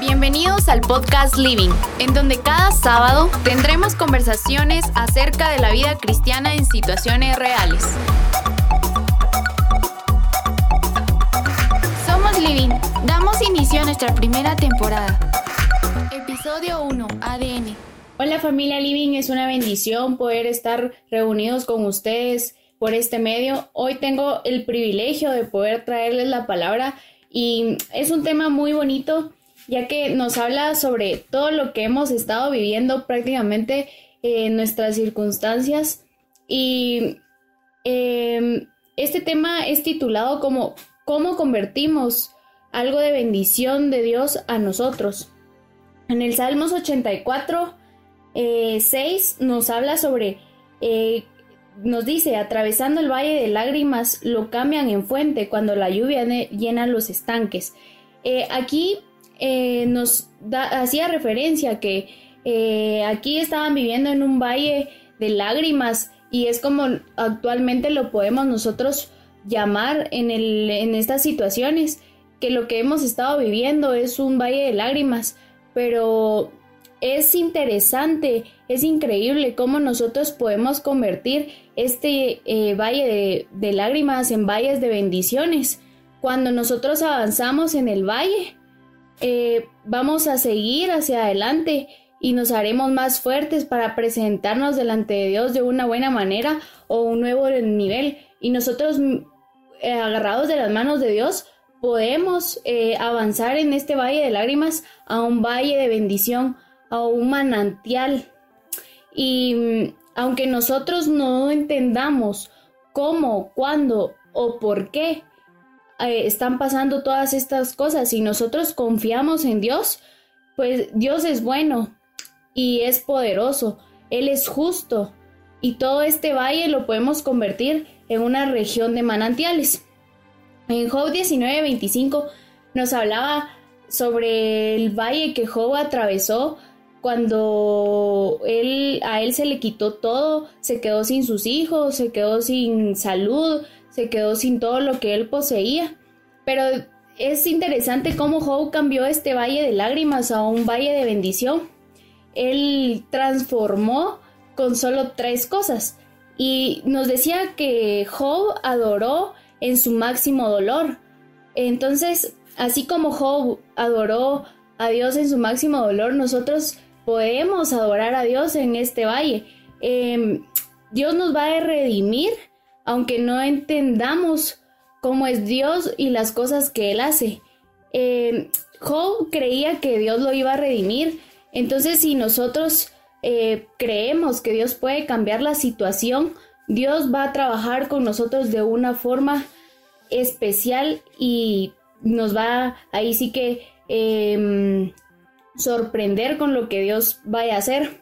Bienvenidos al podcast Living, en donde cada sábado tendremos conversaciones acerca de la vida cristiana en situaciones reales. Somos Living, damos inicio a nuestra primera temporada. Episodio 1, ADN. Hola familia Living, es una bendición poder estar reunidos con ustedes por este medio. Hoy tengo el privilegio de poder traerles la palabra y es un tema muy bonito ya que nos habla sobre todo lo que hemos estado viviendo prácticamente en nuestras circunstancias. Y em, este tema es titulado como ¿Cómo convertimos algo de bendición de Dios a nosotros? En el Salmos 84, 6 eh, nos habla sobre, eh, nos dice, atravesando el valle de lágrimas lo cambian en fuente cuando la lluvia llena los estanques. Eh, aquí eh, nos hacía referencia que eh, aquí estaban viviendo en un valle de lágrimas y es como actualmente lo podemos nosotros llamar en, el, en estas situaciones, que lo que hemos estado viviendo es un valle de lágrimas, pero es interesante, es increíble cómo nosotros podemos convertir este eh, valle de, de lágrimas en valles de bendiciones. Cuando nosotros avanzamos en el valle, eh, vamos a seguir hacia adelante y nos haremos más fuertes para presentarnos delante de Dios de una buena manera o un nuevo nivel. Y nosotros, mm, eh, agarrados de las manos de Dios, podemos eh, avanzar en este valle de lágrimas a un valle de bendición, a un manantial. Y mm, aunque nosotros no entendamos cómo, cuándo o por qué, eh, están pasando todas estas cosas y nosotros confiamos en Dios, pues Dios es bueno y es poderoso, Él es justo y todo este valle lo podemos convertir en una región de manantiales. En Job 19:25 nos hablaba sobre el valle que Job atravesó cuando él, a él se le quitó todo, se quedó sin sus hijos, se quedó sin salud, se quedó sin todo lo que él poseía. Pero es interesante cómo Job cambió este valle de lágrimas a un valle de bendición. Él transformó con solo tres cosas. Y nos decía que Job adoró en su máximo dolor. Entonces, así como Job adoró a Dios en su máximo dolor, nosotros podemos adorar a Dios en este valle. Em, Dios nos va a redimir aunque no entendamos cómo es Dios y las cosas que Él hace. Eh, Job creía que Dios lo iba a redimir, entonces si nosotros eh, creemos que Dios puede cambiar la situación, Dios va a trabajar con nosotros de una forma especial y nos va ahí sí que em, sorprender con lo que Dios vaya a hacer.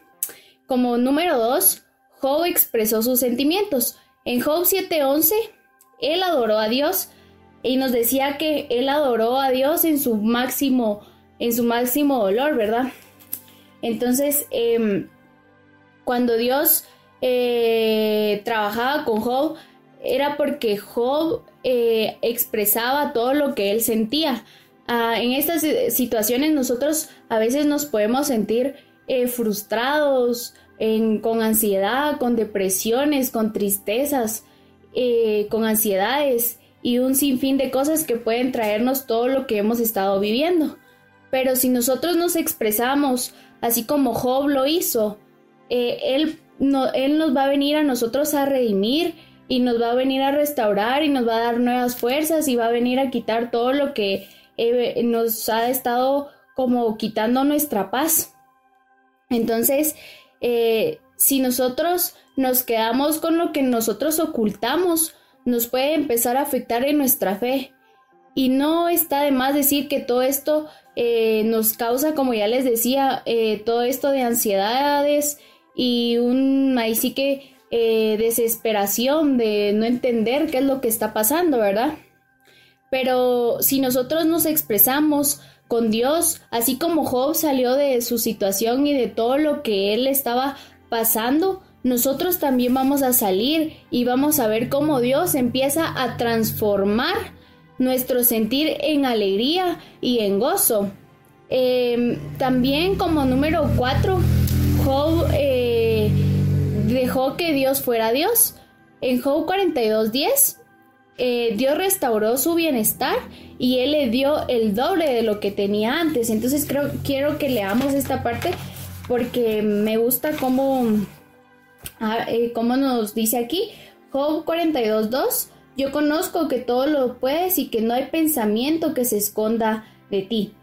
Como número dos, Job expresó sus sentimientos. En Job 7:11, él adoró a Dios y nos decía que él adoró a Dios en su máximo, en su máximo dolor, ¿verdad? Entonces, em, cuando Dios eh, trabajaba con Job, era porque Job eh, expresaba todo lo que él sentía. Ah, en estas situaciones nosotros a veces nos podemos sentir eh, frustrados, con ansiedad, con depresiones, con tristezas, eh, con ansiedades y un sinfín de cosas que pueden traernos todo lo que hemos estado viviendo. Pero si nosotros nos expresamos así como Job lo hizo, eh, él, no, él nos va a venir a nosotros a redimir y nos va a venir a restaurar y nos va a dar nuevas fuerzas y va a venir a quitar todo lo que eh, nos ha estado como quitando nuestra paz. Entonces, eh, si nosotros nos quedamos con lo que nosotros ocultamos, nos puede empezar a afectar en nuestra fe. Y no está de más decir que todo esto eh, nos causa, como ya les decía, eh, todo esto de ansiedades y un, ahí sí que desesperación de no entender qué es lo que está pasando, ¿verdad? Pero si nosotros nos expresamos con Dios, así como Job salió de su situación y de todo lo que él estaba pasando, nosotros también vamos a salir y vamos a ver cómo Dios empieza a transformar nuestro sentir en alegría y en gozo. Em, también como número 4, Job eh, dejó que Dios fuera Dios. En Job 42.10, eh, Dios restauró su bienestar y Él le dio el doble de lo que tenía antes. Entonces creo, quiero que leamos esta parte porque me gusta cómo, ah, eh, cómo nos dice aquí. Job 42.2, yo conozco que todo lo puedes y que no hay pensamiento que se esconda de ti.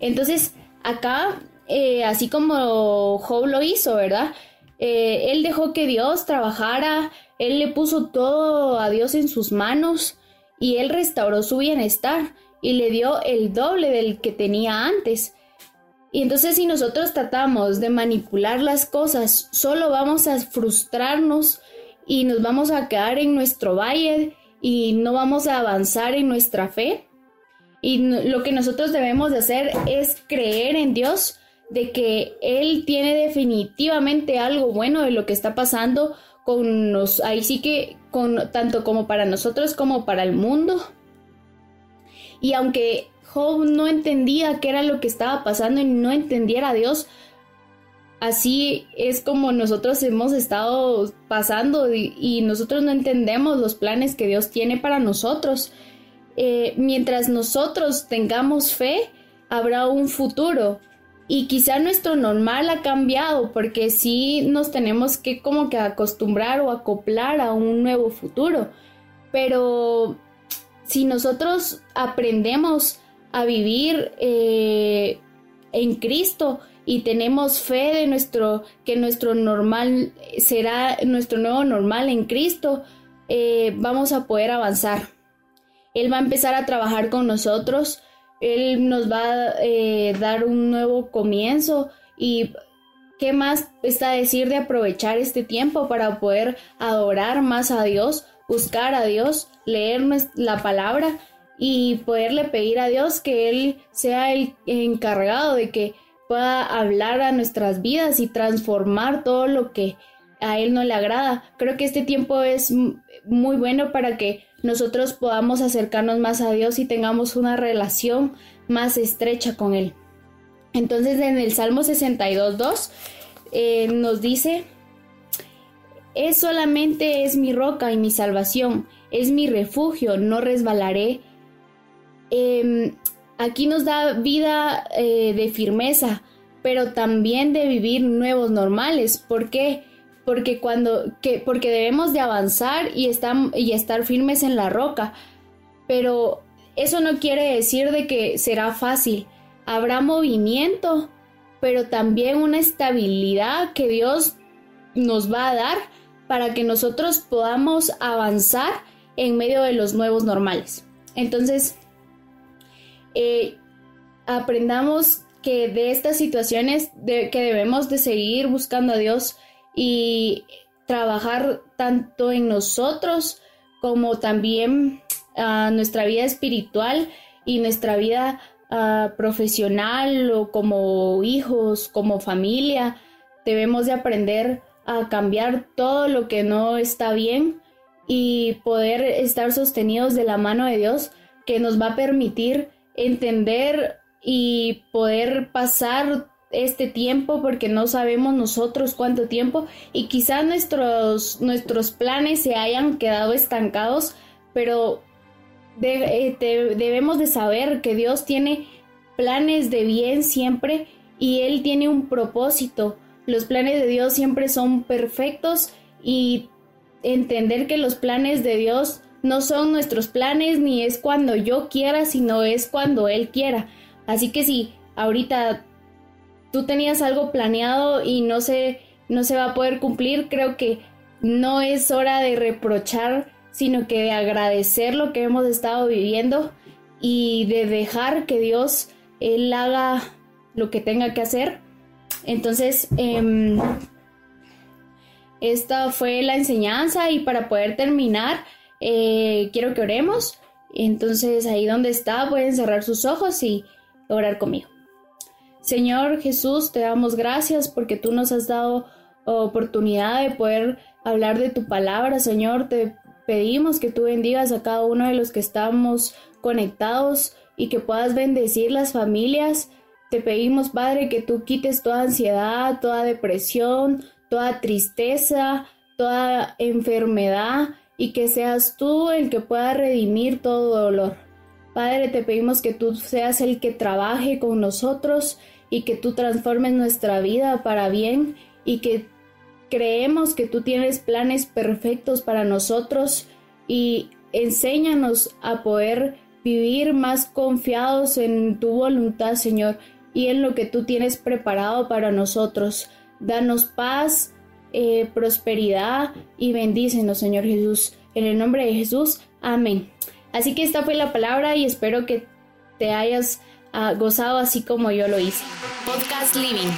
Entonces, acá, eh, así como Job lo hizo, ¿verdad? Eh, él dejó que Dios trabajara, él le puso todo a Dios en sus manos y él restauró su bienestar y le dio el doble del que tenía antes. Y entonces si nosotros tratamos de manipular las cosas, solo vamos a frustrarnos y nos vamos a quedar en nuestro valle y no vamos a avanzar en nuestra fe. Y lo que nosotros debemos de hacer es creer en Dios, de que Él tiene definitivamente algo bueno de lo que está pasando con nos, ahí sí que con tanto como para nosotros como para el mundo. Y aunque Job no entendía qué era lo que estaba pasando y no entendiera a Dios, así es como nosotros hemos estado pasando y, nosotros no entendemos los planes que Dios tiene para nosotros. Eh, mientras nosotros tengamos fe, habrá un futuro y quizá nuestro normal ha cambiado porque sí nos tenemos que como que acostumbrar o acoplar a un nuevo futuro. Pero si nosotros aprendemos a vivir eh, en Cristo y tenemos fe de nuestro que nuestro normal será nuestro nuevo normal en Cristo, eh, vamos a poder avanzar. Él va a empezar a trabajar con nosotros él nos va a eh, dar un nuevo comienzo y qué más está decir de aprovechar este tiempo para poder adorar más a Dios, buscar a Dios, leer la palabra y poderle pedir a Dios que Él sea el encargado de que pueda hablar a nuestras vidas y transformar todo lo que a Él no le agrada. Creo que este tiempo es muy bueno para que nosotros podamos acercarnos más a Dios y tengamos una relación más estrecha con Él. Entonces en el Salmo 62.2 eh, nos dice, es solamente es mi roca y mi salvación, es mi refugio, no resbalaré. Em, aquí nos da vida eh, de firmeza, pero también de vivir nuevos normales. ¿Por qué? Porque cuando que porque debemos de avanzar y estar, y estar firmes en la roca, pero eso no quiere decir de que será fácil. Habrá movimiento, pero también una estabilidad que Dios nos va a dar para que nosotros podamos avanzar en medio de los nuevos normales. Entonces, eh, aprendamos que de estas situaciones de, que debemos de seguir buscando a Dios y trabajar tanto en nosotros como también ah, nuestra vida espiritual y nuestra vida ah, profesional o como hijos, como familia. Debemos de aprender a cambiar todo lo que no está bien y poder estar sostenidos de la mano de Dios que nos va a permitir entender y poder pasar este tiempo porque no sabemos nosotros cuánto tiempo y quizás nuestros, nuestros planes se hayan quedado estancados, pero eh, debemos de saber que Dios tiene planes de bien siempre y Él tiene un propósito. Los planes de Dios siempre son perfectos y entender que los planes de Dios no son nuestros planes ni es cuando yo quiera, sino es cuando Él quiera. Así que si ahorita tú tenías algo planeado y no se, no se va a poder cumplir, creo que no es hora de reprochar, sino que de agradecer lo que hemos estado viviendo y de dejar que Dios, Él haga lo que tenga que hacer. Entonces, em, esta fue la enseñanza y para poder terminar, eh, quiero que oremos. Entonces, ahí donde está, pueden cerrar sus ojos y orar conmigo. Señor Jesús, te damos gracias porque tú nos has dado oportunidad de poder hablar de tu palabra, Señor. Te pedimos que tú bendigas a cada uno de los que estamos conectados y que puedas bendecir las familias te pedimos, Padre, que tú quites toda ansiedad, toda depresión, toda tristeza, toda enfermedad y que seas tú el que pueda redimir todo dolor. Padre, te pedimos que tú seas el que trabaje con nosotros y que tú transformes nuestra vida para bien y que creemos que tú tienes planes perfectos para nosotros y enséñanos a poder vivir más confiados en tu voluntad, Señor, y en lo que tú tienes preparado para nosotros. Danos paz, eh, prosperidad y bendícenos, Señor Jesús. En el nombre de Jesús, amén. Así que esta fue la palabra y espero que te hayas ah, gozado así como yo lo hice. Podcast Living.